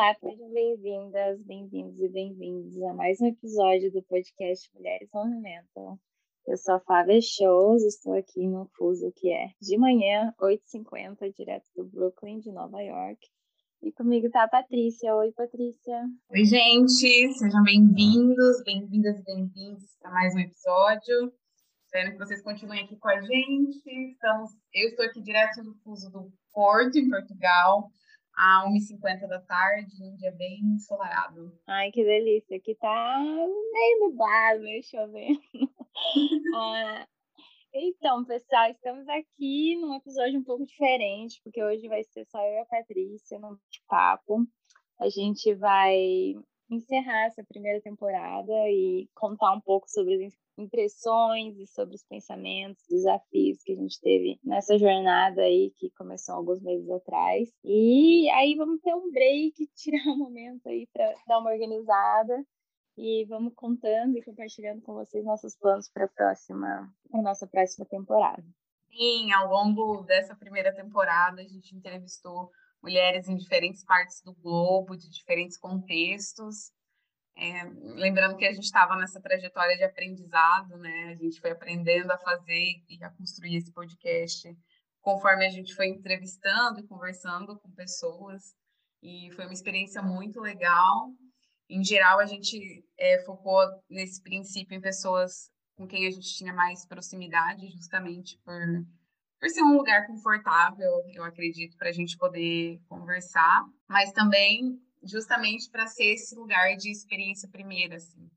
Olá, sejam bem-vindas, bem-vindos e bem-vindos a mais um episódio do podcast Mulheres Movimento. Eu sou a Flávia Shows, estou aqui no fuso que é de manhã, 8h50, direto do Brooklyn, de Nova York. E comigo está a Patrícia. Oi, Patrícia. Oi, gente. Sejam bem-vindos, bem-vindas e bem-vindos para mais um episódio. Espero que vocês continuem aqui com a gente. Estamos, eu estou aqui direto do fuso do Porto, em Portugal, a 1h50 da tarde, um dia bem ensolarado. Ai, que delícia. Aqui tá meio nublado, meio chovendo. ah, então, pessoal, estamos aqui num episódio um pouco diferente, porque hoje vai ser só eu e a Patrícia no papo. A gente vai encerrar essa primeira temporada e contar um pouco sobre as impressões e sobre os pensamentos, desafios que a gente teve nessa jornada aí que começou alguns meses atrás. E aí vamos ter um break, tirar um momento aí para dar uma organizada e vamos contando e compartilhando com vocês nossos planos para a próxima, a nossa próxima temporada. Sim, ao longo dessa primeira temporada a gente entrevistou mulheres em diferentes partes do globo, de diferentes contextos. É, lembrando que a gente estava nessa trajetória de aprendizado, né? A gente foi aprendendo a fazer e a construir esse podcast conforme a gente foi entrevistando e conversando com pessoas. E foi uma experiência muito legal. Em geral, a gente é, focou nesse princípio em pessoas com quem a gente tinha mais proximidade, justamente por, por ser um lugar confortável, eu acredito, para a gente poder conversar, mas também justamente para ser esse lugar de experiência primeira, assim.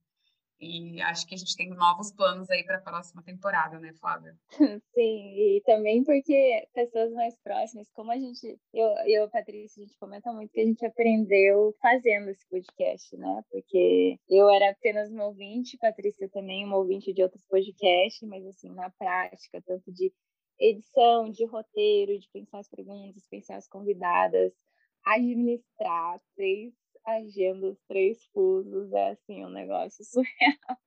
E acho que a gente tem novos planos aí para a próxima temporada, né, Flávia? Sim, e também porque pessoas mais próximas, como a gente, eu e a Patrícia, a gente comenta muito que a gente aprendeu fazendo esse podcast, né? Porque eu era apenas uma ouvinte, Patrícia também uma ouvinte de outros podcasts, mas assim, na prática, tanto de edição, de roteiro, de pensar as perguntas, pensar as convidadas, administrar três agendas, três fusos, é assim, um negócio surreal.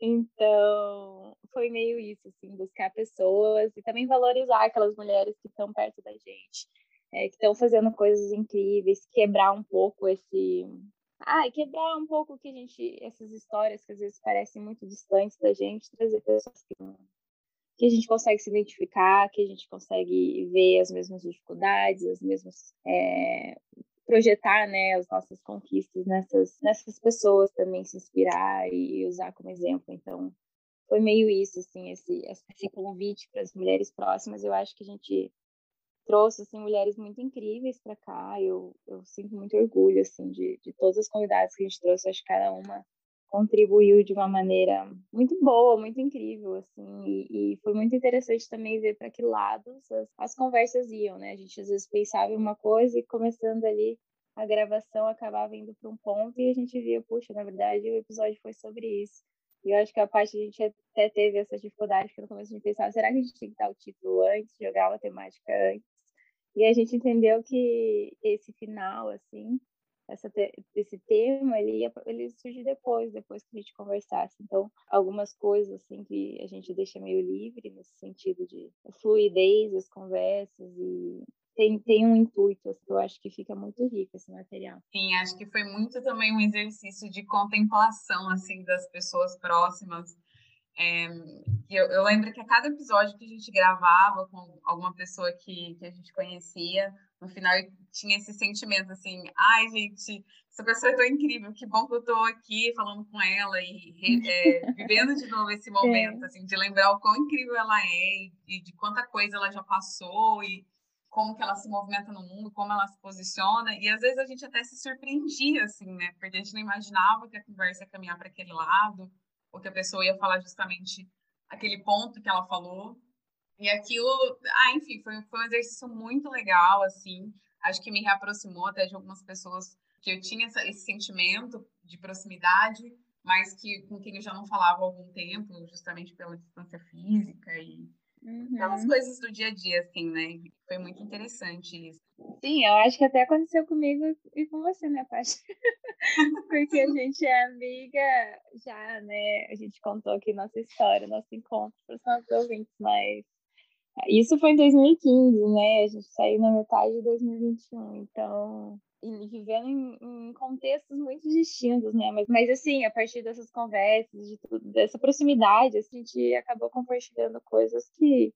Então, foi meio isso, assim, buscar pessoas e também valorizar aquelas mulheres que estão perto da gente, é, que estão fazendo coisas incríveis, quebrar um pouco esse. Ah, quebrar um pouco que a gente, essas histórias que às vezes parecem muito distantes da gente, trazer pessoas que, que a gente consegue se identificar, que a gente consegue ver as mesmas dificuldades, as mesmas é, projetar né, as nossas conquistas nessas, nessas pessoas também, se inspirar e usar como exemplo. Então, foi meio isso, assim, esse, esse convite para as mulheres próximas. Eu acho que a gente trouxe, assim, mulheres muito incríveis para cá. Eu, eu sinto muito orgulho, assim, de, de todas as convidadas que a gente trouxe. Acho que cada uma contribuiu de uma maneira muito boa, muito incrível, assim, e, e foi muito interessante também ver para que lados as, as, conversas iam, né? A gente às vezes pensava em uma coisa e começando ali a gravação acabava indo para um ponto e a gente via, puxa, na verdade o episódio foi sobre isso. E eu acho que a parte a gente até teve essa dificuldade, porque no começo a gente pensava, será que a gente tinha que dar o título antes, jogar a temática antes? E a gente entendeu que esse final, assim, essa esse tema ele ia ele surge depois depois que a gente conversasse então algumas coisas assim que a gente deixa meio livre nesse sentido de fluidez das conversas e tem, tem um intuito, assim, eu acho que fica muito rico esse material. Sim, acho que foi muito também um exercício de contemplação, assim, das pessoas próximas. É, eu, eu, lembro que a cada episódio que a gente gravava com alguma pessoa que, que a gente conhecia, no final tinha esse sentimento assim, ai gente, essa pessoa é tão incrível, que bom que eu estou aqui falando com ela e é, vivendo de novo esse momento, assim, de lembrar o quão incrível ela é e de quanta coisa ela já passou e como que ela se movimenta no mundo, como ela se posiciona, e às vezes a gente até se surpreendia, assim, né, porque a gente não imaginava que a conversa ia caminhar para aquele lado, ou que a pessoa ia falar justamente aquele ponto que ela falou. E aquilo, ah, enfim, foi, foi um exercício muito legal, assim. Acho que me reaproximou até de algumas pessoas que eu tinha essa, esse sentimento de proximidade, mas que com quem eu já não falava há algum tempo, justamente pela distância física e uhum. pelas coisas do dia a dia, assim, né? Foi muito interessante isso. Sim, eu acho que até aconteceu comigo e com você, né, Paty? Porque a gente é amiga já, né? A gente contou aqui nossa história, nosso encontro para os nossos ouvintes, mas isso foi em 2015, né? A gente saiu na metade de 2021, então e vivendo em, em, contextos muito distintos, né? Mas, mas assim, a partir dessas conversas, de tudo, dessa proximidade, assim, a gente acabou compartilhando coisas que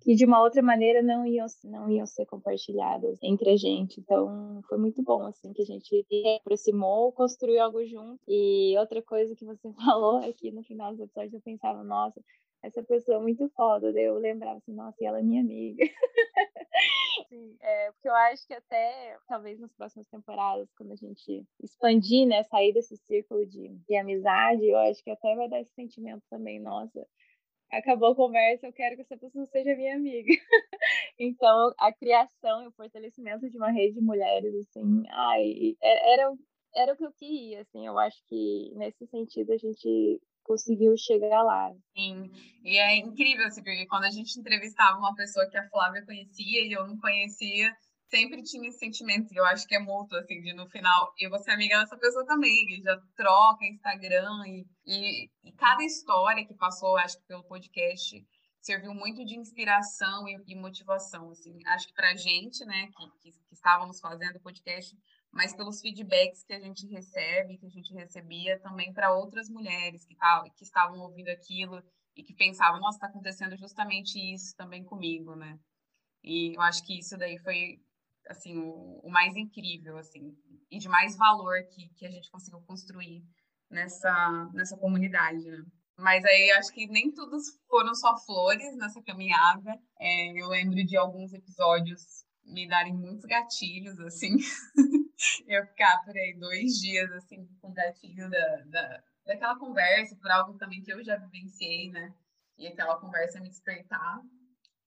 que de uma outra maneira não iam, não iam ser compartilhadas entre a gente. Então, foi muito bom, assim, que a gente se aproximou, construiu algo junto. E outra coisa que você falou é que no final do episódio eu pensava, nossa, essa pessoa é muito foda. Eu lembrava assim, nossa, e ela é minha amiga. Sim, é, porque eu acho que até, talvez nas próximas temporadas, quando a gente expandir, né, sair desse círculo de, de amizade, eu acho que até vai dar esse sentimento também, nossa, acabou a conversa, eu quero que essa pessoa seja minha amiga. então, a criação e o fortalecimento de uma rede de mulheres, assim, ai, é, era, era o que eu queria, assim, eu acho que nesse sentido a gente conseguiu chegar lá. Sim, e é incrível, assim, porque quando a gente entrevistava uma pessoa que a Flávia conhecia e eu não conhecia, sempre tinha esse sentimento, e eu acho que é mútuo, assim, de no final, eu vou ser amiga dessa pessoa também, e já troca Instagram, e, e, e, cada história que passou, acho que pelo podcast, serviu muito de inspiração e, e motivação, assim, acho que pra gente, né, que, que, que estávamos fazendo o podcast, mas pelos feedbacks que a gente recebe, que a gente recebia também para outras mulheres que, que estavam ouvindo aquilo e que pensavam, nossa, está acontecendo justamente isso também comigo, né? E eu acho que isso daí foi assim, o, o, mais incrível, assim, e de mais valor que, que a gente conseguiu construir nessa, nessa comunidade, né? Mas aí acho que nem todos foram só flores nessa caminhada. É, eu lembro de alguns episódios me darem muitos gatilhos, assim. eu ficar por aí dois dias, assim, com gatilho da, da, daquela conversa, por algo também que eu já vivenciei, né? E aquela conversa me despertar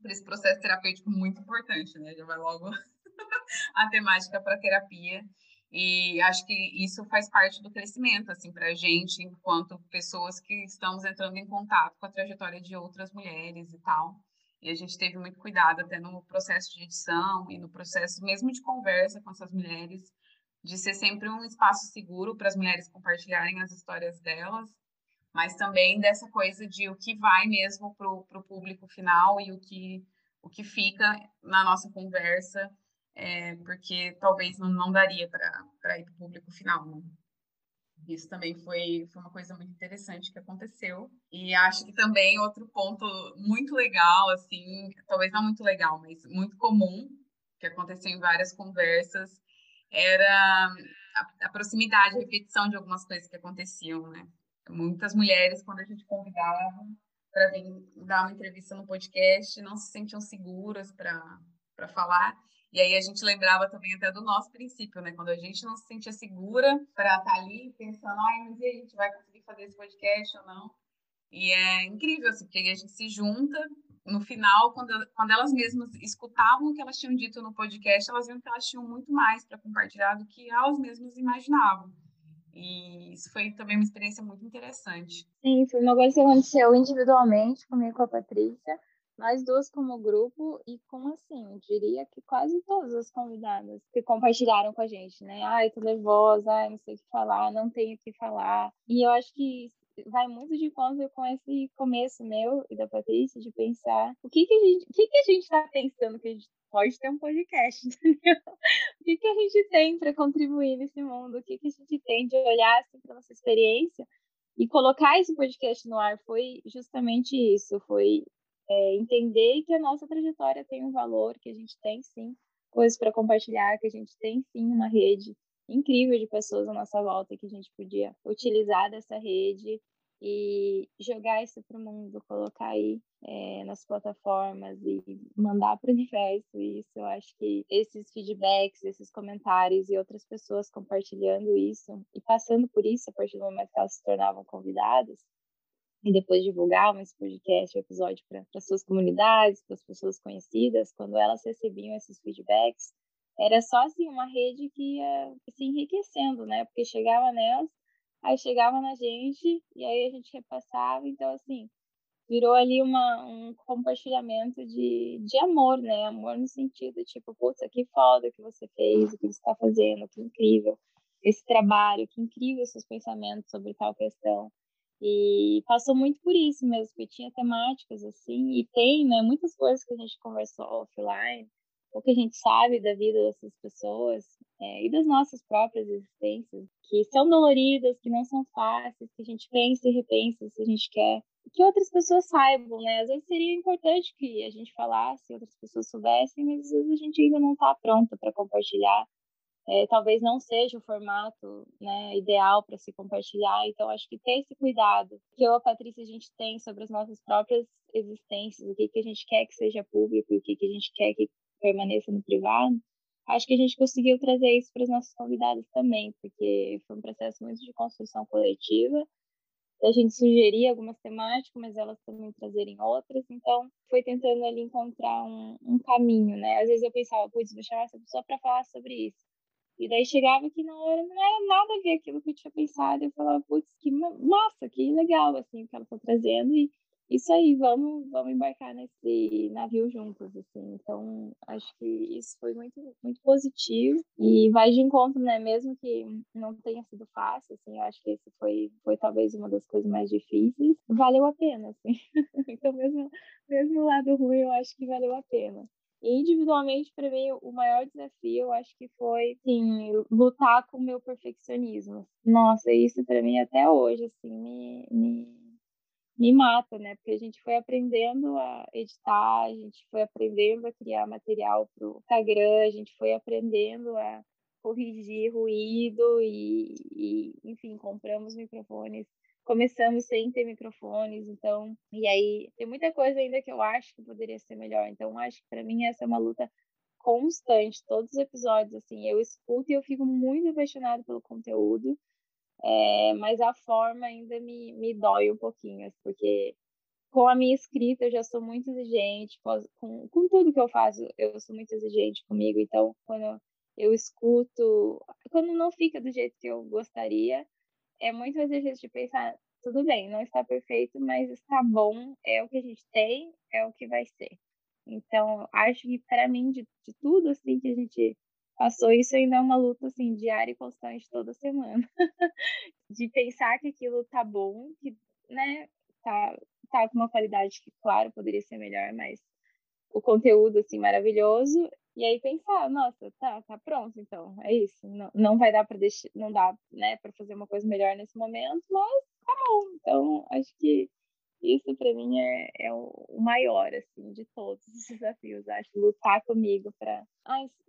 por esse processo terapêutico muito importante, né? Já vai logo a temática para terapia. E acho que isso faz parte do crescimento, assim, para a gente, enquanto pessoas que estamos entrando em contato com a trajetória de outras mulheres e tal. E a gente teve muito cuidado até no processo de edição e no processo mesmo de conversa com essas mulheres, de ser sempre um espaço seguro para as mulheres compartilharem as histórias delas, mas também dessa coisa de o que vai mesmo para o público final e o que, o que fica na nossa conversa é, porque talvez não, não daria para ir para o público final. Né? Isso também foi, foi uma coisa muito interessante que aconteceu. E acho que também outro ponto muito legal, assim, talvez não muito legal, mas muito comum, que aconteceu em várias conversas, era a, a proximidade, a repetição de algumas coisas que aconteciam, né? Muitas mulheres, quando a gente convidava para vir dar uma entrevista no podcast, não se sentiam seguras para falar. E aí a gente lembrava também até do nosso princípio, né? Quando a gente não se sentia segura para estar tá ali pensando, ai, mas e a gente vai conseguir fazer esse podcast ou não? E é incrível, assim, porque a gente se junta, no final, quando, quando elas mesmas escutavam o que elas tinham dito no podcast, elas viam que elas tinham muito mais para compartilhar do que elas mesmas imaginavam. E isso foi também uma experiência muito interessante. Sim, foi uma coisa que aconteceu individualmente comigo com a Patrícia nós duas como grupo e com, assim, diria que quase todas as convidadas que compartilharam com a gente, né? Ai, tô nervosa, ai, não sei o que falar, não tenho o que falar. E eu acho que vai muito de encontro com esse começo meu e da Patrícia de pensar o que que a gente, o que que a gente tá pensando que a gente pode ter um podcast, entendeu? O que que a gente tem para contribuir nesse mundo? O que que a gente tem de olhar assim para nossa experiência E colocar esse podcast no ar foi justamente isso, foi é, entender que a nossa trajetória tem um valor, que a gente tem sim coisas para compartilhar, que a gente tem sim uma rede incrível de pessoas à nossa volta que a gente podia utilizar dessa rede e jogar isso para o mundo, colocar aí é, nas plataformas e mandar para o universo isso. Eu acho que esses feedbacks, esses comentários e outras pessoas compartilhando isso e passando por isso a partir do momento que elas se tornavam convidadas, e depois divulgar esse podcast, o episódio para as suas comunidades, para as pessoas conhecidas, quando elas recebiam esses feedbacks, era só assim uma rede que ia se enriquecendo, né? Porque chegava nelas, aí chegava na gente e aí a gente repassava, então assim, virou ali uma, um compartilhamento de, de amor, né? Amor no sentido, tipo, puta, que foda que você fez, o que você está fazendo, que incrível esse trabalho, que incrível seus pensamentos sobre tal questão. E passou muito por isso mesmo, porque tinha temáticas assim, e tem, né, muitas coisas que a gente conversou offline, ou que a gente sabe da vida dessas pessoas é, e das nossas próprias existências, que são doloridas, que não são fáceis, que a gente pensa e repensa se a gente quer que outras pessoas saibam, né? Às vezes seria importante que a gente falasse, outras pessoas soubessem, mas às vezes a gente ainda não está pronta para compartilhar é, talvez não seja o formato né, ideal para se compartilhar. Então, acho que ter esse cuidado que eu, a Patrícia, a gente tem sobre as nossas próprias existências, o que, que a gente quer que seja público e o que, que a gente quer que permaneça no privado, acho que a gente conseguiu trazer isso para os nossos convidados também, porque foi um processo muito de construção coletiva. A gente sugeria algumas temáticas, mas elas também trazerem outras. Então, foi tentando ali encontrar um, um caminho, né? Às vezes eu pensava, putz, vou chamar essa pessoa para falar sobre isso. E daí chegava que na hora não era nada a ver aquilo que eu tinha pensado. Eu falava, putz, que massa, que legal, assim, o que ela está trazendo. E isso aí, vamos, vamos embarcar nesse navio juntos, assim. Então, acho que isso foi muito, muito positivo e vai de encontro, né? Mesmo que não tenha sido fácil, assim, eu acho que esse foi, foi talvez uma das coisas mais difíceis. Valeu a pena, assim. então, mesmo, mesmo o lado ruim, eu acho que valeu a pena. Individualmente, para mim, o maior desafio, eu acho que foi, sim, lutar com o meu perfeccionismo. Nossa, isso para mim até hoje, assim, me, me, me mata, né? Porque a gente foi aprendendo a editar, a gente foi aprendendo a criar material para o Instagram, a gente foi aprendendo a corrigir ruído e, e enfim, compramos microfones começamos sem ter microfones, então, e aí tem muita coisa ainda que eu acho que poderia ser melhor. Então, acho que para mim essa é uma luta constante, todos os episódios, assim, eu escuto e eu fico muito apaixonada pelo conteúdo, é, mas a forma ainda me, me dói um pouquinho, assim, porque com a minha escrita eu já sou muito exigente, com, com tudo que eu faço eu sou muito exigente comigo, então quando eu, eu escuto, quando não fica do jeito que eu gostaria, é muito exercício de pensar, tudo bem, não está perfeito, mas está bom, é o que a gente tem, é o que vai ser. Então, acho que para mim, de, de tudo assim que a gente passou, isso ainda é uma luta assim, diária e constante toda semana. de pensar que aquilo tá bom, que, né, tá, tá com uma qualidade que, claro, poderia ser melhor, mas o conteúdo, assim, maravilhoso, e aí pensar, nossa, tá, tá pronto, então, é isso. Não, não vai dar para deixar, não dá, né, para fazer uma coisa melhor nesse momento, mas tá bom. Então, acho que isso para mim é, é o maior, assim, de todos os desafios, acho, lutar comigo para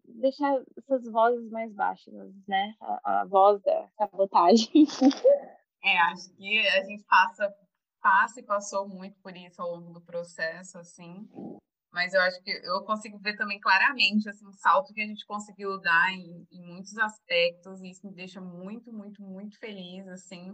deixar essas vozes mais baixas, né, a, a voz da sabotagem. É, acho que a gente passa, passa e passou muito por isso ao longo do processo, assim, mas eu acho que eu consigo ver também claramente assim, o salto que a gente conseguiu dar em, em muitos aspectos, e isso me deixa muito, muito, muito feliz, assim,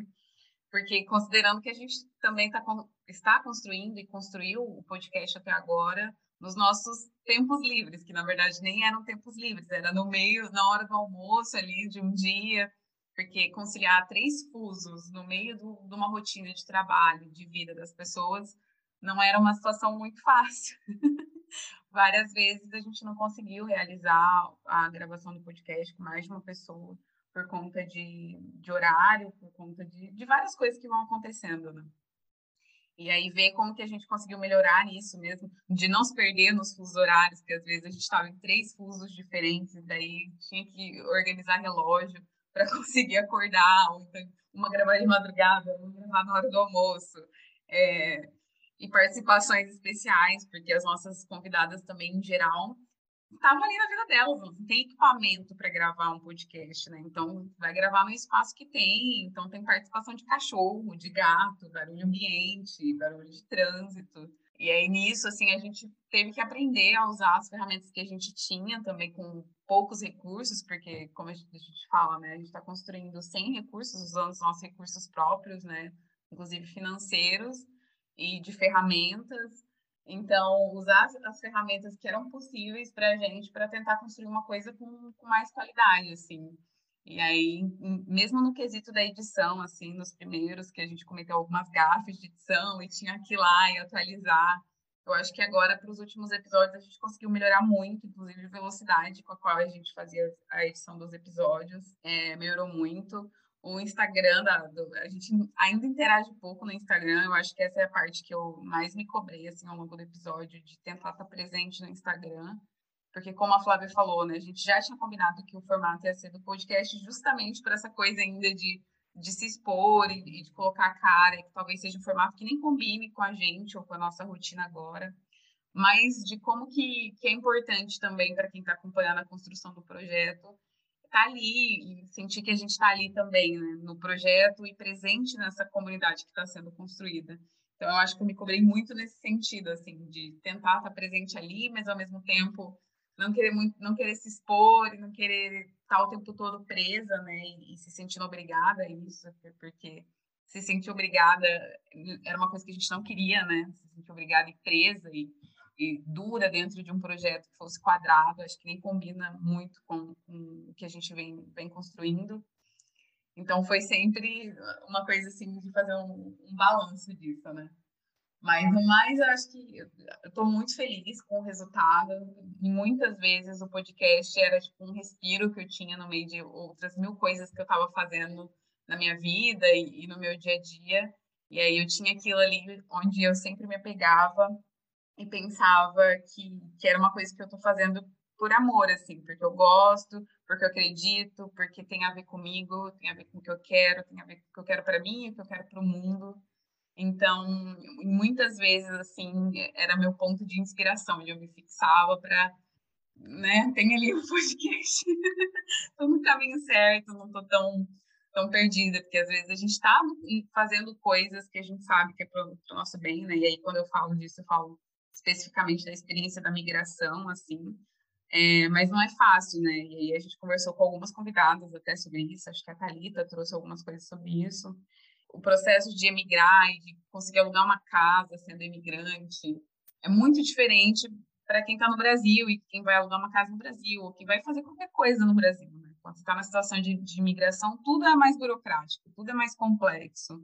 porque considerando que a gente também tá, está construindo e construiu o podcast até agora nos nossos tempos livres, que na verdade nem eram tempos livres, era no meio, na hora do almoço ali, de um dia, porque conciliar três fusos no meio do, de uma rotina de trabalho, de vida das pessoas, não era uma situação muito fácil. Várias vezes a gente não conseguiu realizar a gravação do podcast com mais de uma pessoa por conta de, de horário, por conta de, de várias coisas que vão acontecendo, né? E aí ver como que a gente conseguiu melhorar nisso mesmo, de não se perder nos fusos horários, que às vezes a gente estava em três fusos diferentes, daí tinha que organizar relógio para conseguir acordar, ou então uma gravar de madrugada, uma gravar na hora do almoço. É, e participações especiais, porque as nossas convidadas também, em geral, estavam ali na vida delas, não tem equipamento para gravar um podcast, né? Então, vai gravar no espaço que tem, então tem participação de cachorro, de gato, barulho ambiente, barulho de trânsito. E aí, nisso, assim, a gente teve que aprender a usar as ferramentas que a gente tinha também com poucos recursos, porque, como a gente fala, né, a gente está construindo sem recursos, usando os nossos recursos próprios, né, inclusive financeiros e de ferramentas. Então, usar as, ferramentas que eram possíveis para a gente para tentar construir uma coisa com, com mais qualidade, assim. E aí, mesmo no quesito da edição, assim, nos primeiros, que a gente cometeu algumas gafes de edição e tinha que ir lá e atualizar, eu acho que agora, para os últimos episódios, a gente conseguiu melhorar muito, inclusive a velocidade com a qual a gente fazia a edição dos episódios, é, melhorou muito o Instagram, da, do, a gente ainda interage pouco no Instagram, eu acho que essa é a parte que eu mais me cobrei, assim, ao longo do episódio, de tentar estar presente no Instagram, porque como a Flávia falou, né, a gente já tinha combinado que o formato ia ser do podcast justamente por essa coisa ainda de, de se expor e, e de colocar a cara, que talvez seja um formato que nem combine com a gente ou com a nossa rotina agora, mas de como que, que é importante também para quem está acompanhando a construção do projeto, estar tá ali e sentir que a gente está ali também, né, no projeto e presente nessa comunidade que está sendo construída. Então, eu acho que eu me cobrei muito nesse sentido, assim, de tentar estar tá presente ali, mas ao mesmo tempo não querer muito, não querer se expor e não querer estar o tempo todo presa, né, e se sentindo obrigada a isso, porque se sentir obrigada era uma coisa que a gente não queria, né, se sentir obrigada e presa e e dura dentro de um projeto que fosse quadrado, acho que nem combina muito com, com o que a gente vem, vem construindo. Então foi sempre uma coisa assim de fazer um, um balanço disso, né? Mas no mais, eu acho que eu estou muito feliz com o resultado. E muitas vezes o podcast era tipo um respiro que eu tinha no meio de outras mil coisas que eu estava fazendo na minha vida e, e, no meu dia a dia. E aí eu tinha aquilo ali onde eu sempre me apegava e pensava que, que era uma coisa que eu estou fazendo por amor, assim, porque eu gosto, porque eu acredito, porque tem a ver comigo, tem a ver com o que eu quero, tem a ver com o que eu quero para mim e o que eu quero para o mundo. Então, muitas vezes, assim, era meu ponto de inspiração, onde eu me fixava para, né, tem ali um podcast, estou no caminho certo, não estou tão, tão perdida, porque às vezes a gente está fazendo coisas que a gente sabe que é para o nosso bem, né, e aí quando eu falo disso, eu falo especificamente da experiência da migração, assim, é, mas não é fácil, né? E aí a gente conversou com algumas convidadas até sobre isso, acho que a Thalita trouxe algumas coisas sobre isso. O processo de emigrar e de conseguir alugar uma casa sendo imigrante é muito diferente para quem está no Brasil e quem vai alugar uma casa no Brasil, ou quem vai fazer qualquer coisa no Brasil. Né? Quando está na situação de, de imigração, tudo é mais burocrático, tudo é mais complexo.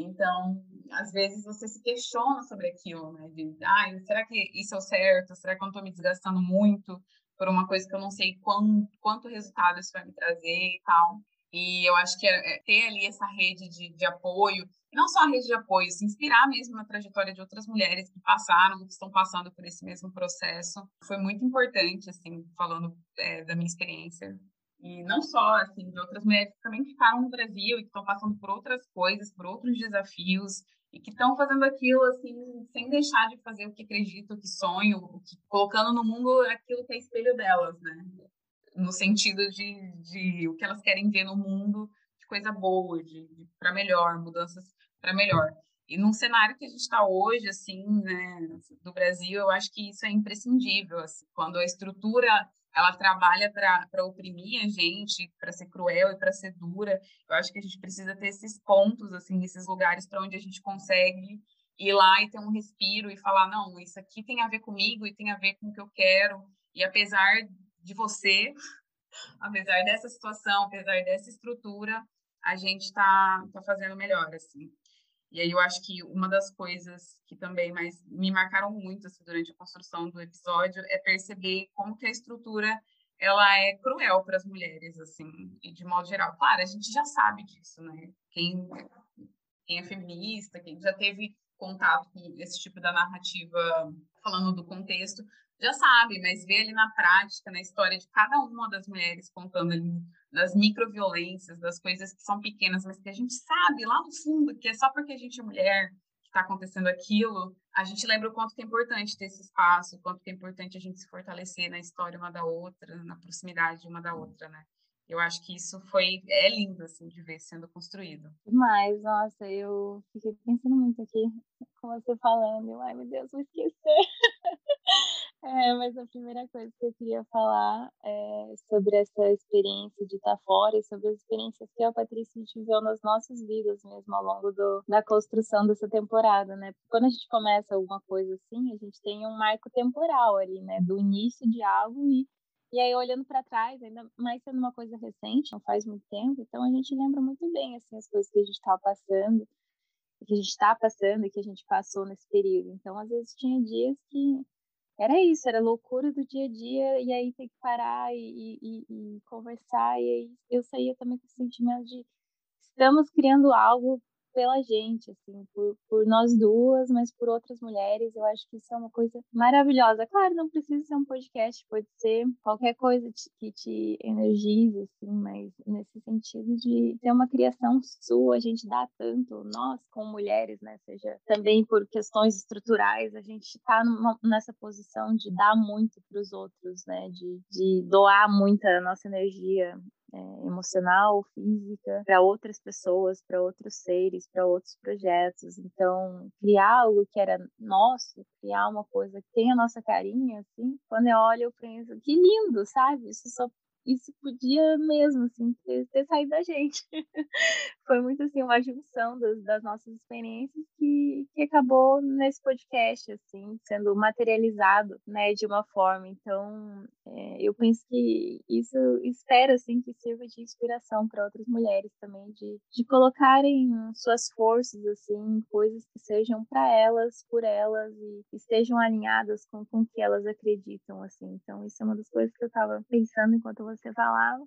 Então, às vezes você se questiona sobre aquilo, né? De, ah, será que isso é o certo? Será que eu não estou me desgastando muito por uma coisa que eu não sei quanto, quanto resultado isso vai me trazer e tal? E eu acho que é, é ter ali essa rede de, de apoio, não só a rede de apoio, se inspirar mesmo na trajetória de outras mulheres que passaram, que estão passando por esse mesmo processo, foi muito importante, assim, falando é, da minha experiência e não só, assim, de outras mulheres que também ficaram no Brasil e que estão passando por outras coisas, por outros desafios, e que estão fazendo aquilo, assim, sem deixar de fazer o que acredito, o que sonho, o que, colocando no mundo aquilo que é espelho delas, né? No sentido de, de o que elas querem ver no mundo de coisa boa, de, de para melhor, mudanças para melhor. E num cenário que a gente está hoje, assim, né, do Brasil, eu acho que isso é imprescindível, assim, quando a estrutura ela trabalha para oprimir a gente, para ser cruel e para ser dura. Eu acho que a gente precisa ter esses pontos, assim, esses lugares para onde a gente consegue ir lá e ter um respiro e falar: não, isso aqui tem a ver comigo e tem a ver com o que eu quero. E apesar de você, apesar dessa situação, apesar dessa estrutura, a gente está tá fazendo melhor, assim. E aí eu acho que uma das coisas que também mais me marcaram muito assim, durante a construção do episódio é perceber como que a estrutura ela é cruel para as mulheres, assim, e de modo geral. Claro, a gente já sabe disso, né? Quem, quem é feminista, quem já teve contato com esse tipo da narrativa, falando do contexto, já sabe, mas ver ali na prática, na história de cada uma das mulheres contando ali das microviolências, das coisas que são pequenas, mas que a gente sabe lá no fundo que é só porque a gente é mulher que está acontecendo aquilo, a gente lembra o quanto que é importante ter esse espaço, o quanto que é importante a gente se fortalecer na história uma da outra, na proximidade uma da outra, né? Eu acho que isso foi é lindo assim de ver sendo construído. Demais, nossa, eu fiquei pensando muito aqui com você falando, ai meu Deus, vou esquecer. É, mas a primeira coisa que eu queria falar é sobre essa experiência de estar fora e sobre as experiências que a Patrícia viveu nas nossas vidas mesmo ao longo do, da construção dessa temporada, né? Quando a gente começa alguma coisa assim, a gente tem um marco temporal ali, né? Do início de algo e e aí, olhando para trás, ainda mais sendo uma coisa recente, não faz muito tempo, então a gente lembra muito bem assim, as coisas que a gente estava passando, que a gente está passando e que a gente passou nesse período. Então, às vezes, tinha dias que era isso, era loucura do dia a dia, e aí tem que parar e, e, e conversar, e aí eu saía também com o sentimento de estamos criando algo pela gente, assim, por, por nós duas, mas por outras mulheres. Eu acho que isso é uma coisa maravilhosa. Claro, não precisa ser um podcast, pode ser qualquer coisa que te energize, assim, mas nesse sentido de ter uma criação sua, a gente dá tanto, nós como mulheres, né, seja também por questões estruturais, a gente está nessa posição de dar muito para os outros, né, de, de doar muita nossa energia é, emocional, física, para outras pessoas, para outros seres, para outros projetos. Então, criar algo que era nosso, criar uma coisa que tem a nossa carinha, assim, quando eu olho, eu penso, que lindo, sabe? Isso só isso podia mesmo, assim, ter, ter saído da gente. Foi muito, assim, uma junção das, das nossas experiências que, que acabou nesse podcast, assim, sendo materializado, né, de uma forma. Então, é, eu penso que isso, espero, assim, que sirva de inspiração para outras mulheres também, de, de colocarem suas forças, assim, coisas que sejam para elas, por elas, e estejam alinhadas com, com o que elas acreditam, assim. Então, isso é uma das coisas que eu estava pensando enquanto você falava,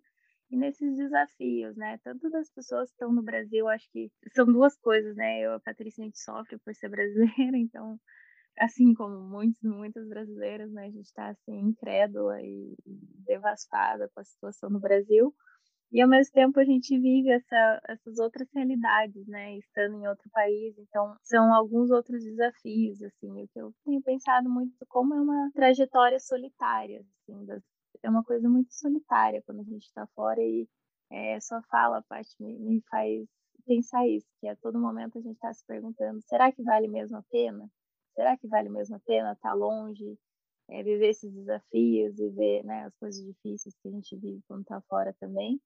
e nesses desafios, né? Tanto das pessoas que estão no Brasil, acho que são duas coisas, né? Eu, a Patrícia, a gente sofre por ser brasileira, então, assim como muitos, muitas brasileiras, né? A gente está, assim, incrédula e devastada com a situação no Brasil. E, ao mesmo tempo, a gente vive essa, essas outras realidades, né? Estando em outro país. Então, são alguns outros desafios, assim. O que eu tenho pensado muito como é uma trajetória solitária, assim, das é uma coisa muito solitária quando a gente está fora e é, sua fala, a parte me, me faz pensar isso, que a todo momento a gente está se perguntando, será que vale mesmo a pena? Será que vale mesmo a pena estar tá longe, é, viver esses desafios, viver né, as coisas difíceis que a gente vive quando está fora também?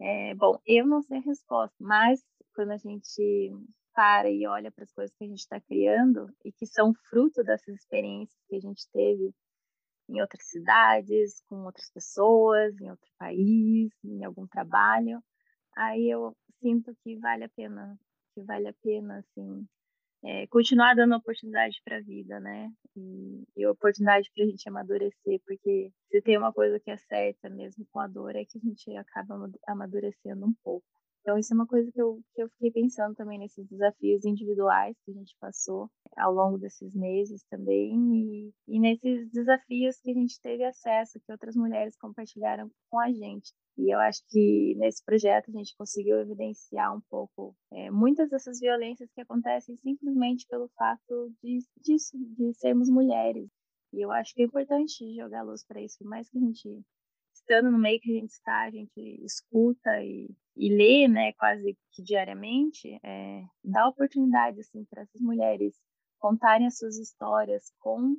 É, bom, eu não sei a resposta, mas quando a gente para e olha para as coisas que a gente está criando e que são fruto dessas experiências que a gente teve em outras cidades, com outras pessoas, em outro país, em algum trabalho, aí eu sinto que vale a pena, que vale a pena, assim, é, continuar dando oportunidade para a vida, né? E, e oportunidade para a gente amadurecer, porque se tem uma coisa que é certa mesmo com a dor, é que a gente acaba amadurecendo um pouco. Então, isso é uma coisa que eu, que eu fiquei pensando também nesses desafios individuais que a gente passou ao longo desses meses também, e, e nesses desafios que a gente teve acesso, que outras mulheres compartilharam com a gente. E eu acho que nesse projeto a gente conseguiu evidenciar um pouco é, muitas dessas violências que acontecem simplesmente pelo fato de, disso, de sermos mulheres. E eu acho que é importante jogar luz para isso, por mais que a gente no meio que a gente está, a gente escuta e, e lê, né, quase que diariamente, é, dá oportunidade, assim, para essas mulheres contarem as suas histórias com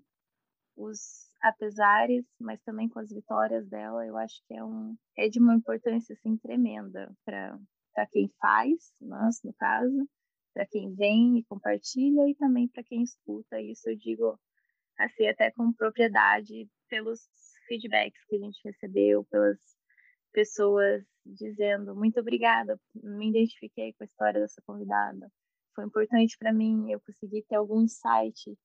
os apesares, mas também com as vitórias dela, eu acho que é, um, é de uma importância, assim, tremenda para quem faz, nós, no caso, para quem vem e compartilha e também para quem escuta. Isso eu digo, assim, até com propriedade pelos feedbacks que a gente recebeu, pelas pessoas dizendo muito obrigada, me identifiquei com a história dessa convidada. Foi importante para mim, eu consegui ter algum insight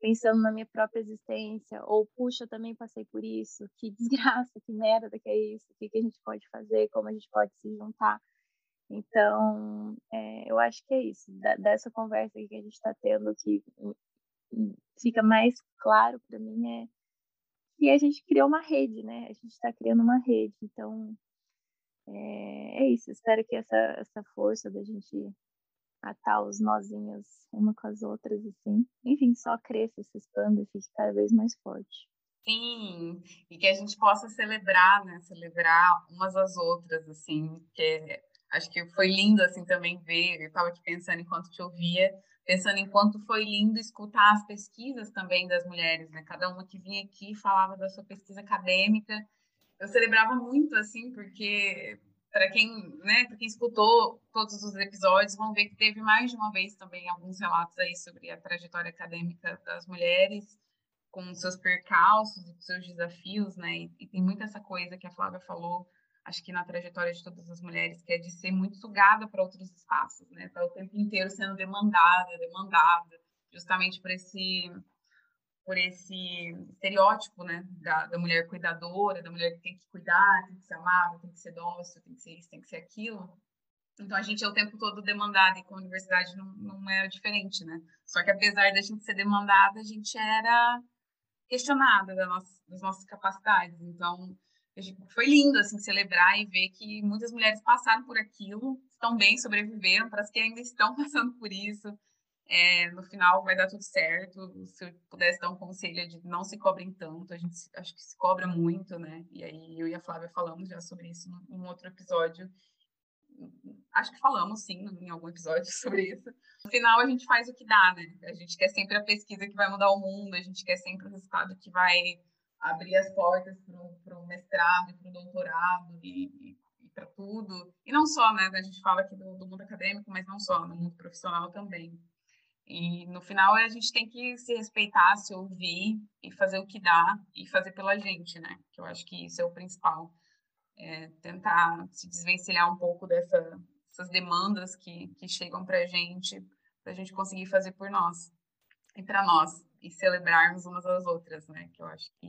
pensando na minha própria existência, ou puxa, eu também passei por isso, que desgraça, que merda que é isso, o que, que a gente pode fazer, como a gente pode se juntar. Então, é, eu acho que é isso, da, dessa conversa que a gente está tendo, que fica mais claro para mim é e a gente criou uma rede, né? A gente está criando uma rede. Então, é, é, isso. Espero que essa, essa força da gente atar os nozinhos uma com as outras, assim, enfim, só cresça, se expanda e fique cada vez mais forte. Sim, e que a gente possa celebrar, né? Celebrar umas às outras, assim, que acho que foi lindo, assim, também ver, eu estava aqui pensando enquanto te ouvia, pensando em quanto foi lindo escutar as pesquisas também das mulheres, né? Cada uma que vinha aqui falava da sua pesquisa acadêmica. Eu celebrava muito, assim, porque para quem, né, para quem escutou todos os episódios, vão ver que teve mais de uma vez também alguns relatos aí sobre a trajetória acadêmica das mulheres, com seus percalços e seus desafios, né? E, e tem muita essa coisa que a Flávia falou, acho que na trajetória de todas as mulheres, que é de ser muito sugada para outros espaços, né? Tá o tempo inteiro sendo demandada, demandada, justamente por esse por esse estereótipo, né, da, da, mulher cuidadora, da mulher que tem que cuidar, tem que ser amável, tem que ser dócil, tem que ser isso, tem que ser aquilo. Então a gente é o tempo todo demandada e com a universidade não, não diferente, né? Só que apesar da gente ser demandada, a gente era questionada das nossas capacidades. Então foi lindo assim celebrar e ver que muitas mulheres passaram por aquilo, estão bem, sobreviveram, para as que ainda estão passando por isso. É, no final vai dar tudo certo. Se eu pudesse dar um conselho de não se cobrem tanto, a gente acho que se cobra muito, né? E aí eu e a Flávia falamos já sobre isso num outro episódio. Acho que falamos sim em algum episódio sobre isso. No final a gente faz o que dá, né? A gente quer sempre a pesquisa que vai mudar o mundo, a gente quer sempre o resultado que vai abrir as portas para o mestrado e para o doutorado e, e, para tudo. E não só, né? A gente fala aqui do, do, mundo acadêmico, mas não só, no mundo profissional também. E no final a gente tem que se respeitar, se ouvir e fazer o que dá e fazer pela gente, né? Que eu acho que isso é o principal. É tentar se desvencilhar um pouco dessa, dessas demandas que, que chegam para a gente, para a gente conseguir fazer por nós e para nós e celebrarmos umas às outras, né? Que eu acho que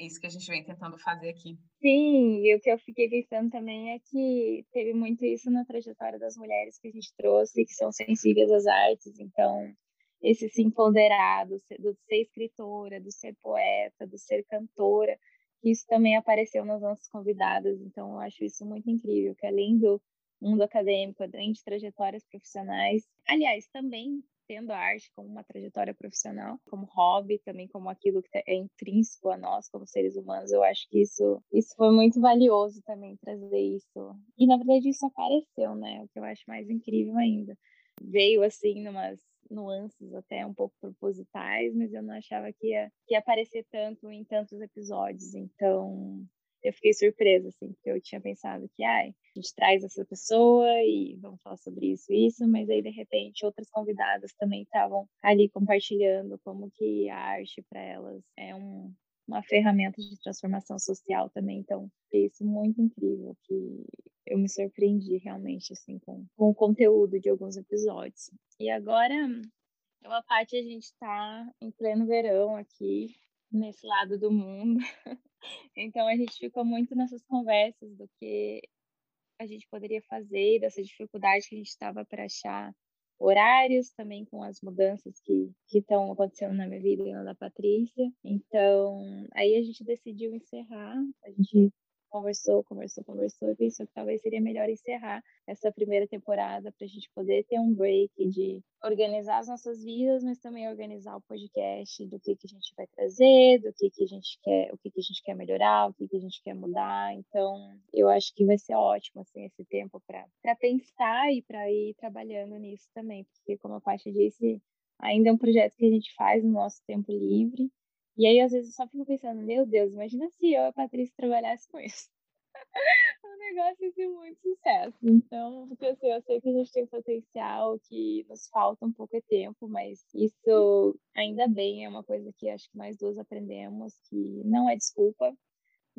é isso que a gente vem tentando fazer aqui. Sim, e o que eu fiquei pensando também é que teve muito isso na trajetória das mulheres que a gente trouxe, que são sensíveis às artes, então esse se empoderar do ser, do ser escritora, do ser poeta, do ser cantora, isso também apareceu nas nossas convidadas, então eu acho isso muito incrível, que além do mundo acadêmico, além de trajetórias profissionais, aliás, também tendo a arte como uma trajetória profissional, como hobby, também como aquilo que é intrínseco a nós como seres humanos. Eu acho que isso, isso foi muito valioso também trazer isso. E na verdade isso apareceu, né? O que eu acho mais incrível ainda. Veio assim numas nuances até um pouco propositais, mas eu não achava que ia, que ia aparecer tanto em tantos episódios. Então, eu fiquei surpresa, assim, porque eu tinha pensado que, ai, a gente traz essa pessoa e vamos falar sobre isso e isso, mas aí, de repente, outras convidadas também estavam ali compartilhando como que a arte para elas é um, uma ferramenta de transformação social também, então, foi isso muito incrível, que eu me surpreendi realmente, assim, com, com o conteúdo de alguns episódios. E agora, uma parte a gente está em pleno verão aqui, nesse lado do mundo. Então a gente ficou muito nessas conversas do que a gente poderia fazer, dessa dificuldade que a gente estava para achar horários, também com as mudanças que estão acontecendo na minha vida e na da Patrícia. Então, aí a gente decidiu encerrar, a gente conversou, conversou, conversou e pensou que talvez seria melhor encerrar essa primeira temporada para a gente poder ter um break de organizar as nossas vidas, mas também organizar o podcast do que, que a gente vai trazer, do que, que a gente quer, o que, que a gente quer melhorar, o que, que a gente quer mudar. Então, eu acho que vai ser ótimo assim esse tempo para pensar e para ir trabalhando nisso também, porque como a Paty disse, ainda é um projeto que a gente faz no nosso tempo livre e aí, às vezes, eu só fico pensando, meu Deus, imagina se eu e a Patrícia trabalhasse com isso. o negócio ia ser muito sucesso. Então, porque assim, eu sei que a gente tem potencial, que nos falta um pouco de tempo, mas isso ainda bem é uma coisa que acho que nós duas aprendemos, que não é desculpa,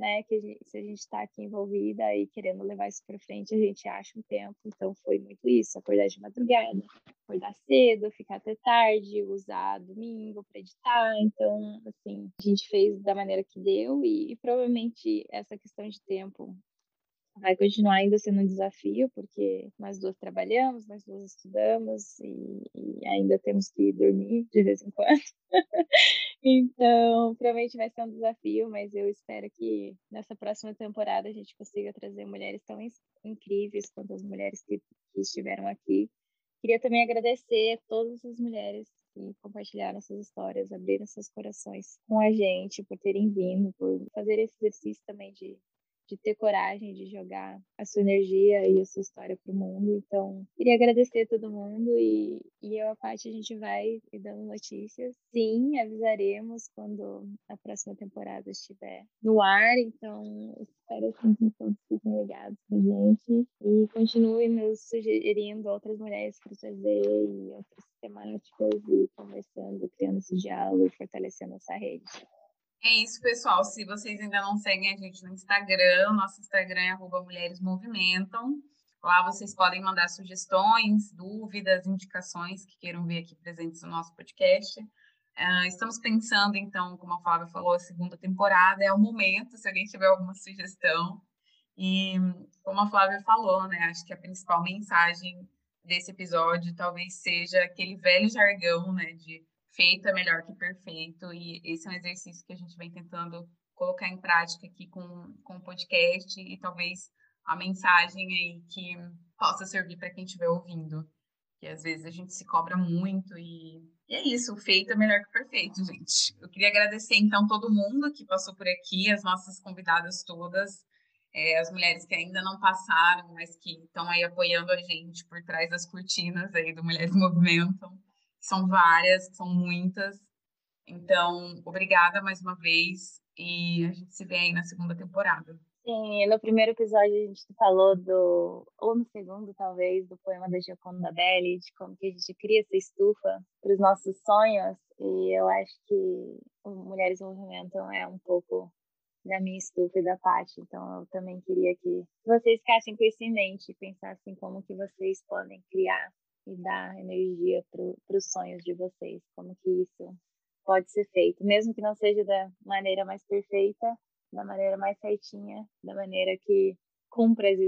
né? Que a gente, se a gente está aqui envolvida e querendo levar isso para frente, a gente acha um tempo. Então foi muito isso: acordar de madrugada, acordar cedo, ficar até tarde, usar domingo para editar. Então, assim, a gente fez da maneira que deu e, e provavelmente essa questão de tempo vai continuar ainda sendo um desafio, porque nós duas trabalhamos, nós duas estudamos e, e ainda temos que dormir de vez em quando. então, provavelmente vai ser um desafio, mas eu espero que nessa próxima temporada a gente consiga trazer mulheres tão incríveis quanto as mulheres que, que estiveram aqui. Queria também agradecer a todas as mulheres que compartilharam suas histórias, abriram seus corações com a gente, por terem vindo, por fazer esse exercício também de de ter coragem de jogar a sua energia e a sua história para o mundo. Então, queria agradecer a todo mundo e, e eu, a parte, a gente vai dando notícias. Sim, avisaremos quando a próxima temporada estiver no ar. Então, espero assim, que todos fiquem ligados com a gente e continuem nos sugerindo outras mulheres para trazer e outras temáticas e conversando, criando esse diálogo e fortalecendo essa rede. É isso, pessoal. Se vocês ainda não seguem a gente no Instagram, nosso Instagram é mulheresmovimentam. Lá vocês podem mandar sugestões, dúvidas, indicações que queiram ver aqui presentes no nosso podcast. Uh, estamos pensando, então, como a Flávia falou, a segunda temporada é o momento, se alguém tiver alguma sugestão. E, como a Flávia falou, né, acho que a principal mensagem desse episódio talvez seja aquele velho jargão, né, de feito é melhor que perfeito, e esse é um exercício que a gente vem tentando colocar em prática aqui com, com o podcast e talvez a mensagem aí que possa servir para quem estiver ouvindo. Que às vezes a gente se cobra muito e, e é isso, feito é melhor que perfeito, gente. Eu queria agradecer então todo mundo que passou por aqui, as nossas convidadas todas, é, as mulheres que ainda não passaram, mas que estão aí apoiando a gente por trás das cortinas aí do Mulheres Movimentam são várias, são muitas. Então, obrigada mais uma vez e a gente se vê aí na segunda temporada. Sim, no primeiro episódio a gente falou do, ou no segundo talvez, do poema da Gioconda Belli, de como que a gente cria essa estufa para os nossos sonhos, e eu acho que Mulheres Movimentam é um pouco da minha estufa e da parte, então eu também queria que vocês ficassem com isso em mente e pensassem como que vocês podem criar e dar energia para os sonhos de vocês, como que isso pode ser feito, mesmo que não seja da maneira mais perfeita, da maneira mais certinha, da maneira que cumpra as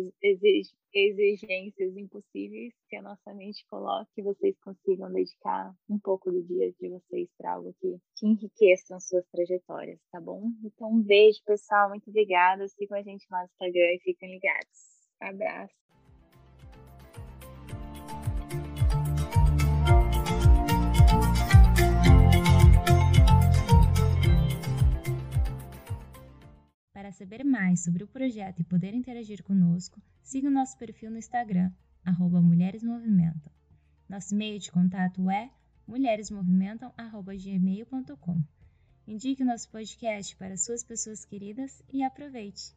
exigências impossíveis que a nossa mente coloca, que vocês consigam dedicar um pouco do dia de vocês para algo que, que enriqueçam suas trajetórias, tá bom? Então, um beijo, pessoal, muito obrigada. Sigam a gente lá no Instagram e fiquem ligados. Abraço. Para saber mais sobre o projeto e poder interagir conosco, siga o nosso perfil no Instagram, arroba Mulheres Movimentam. Nosso e-mail de contato é mulheresmovimentam.gmail.com. Indique o nosso podcast para suas pessoas queridas e aproveite!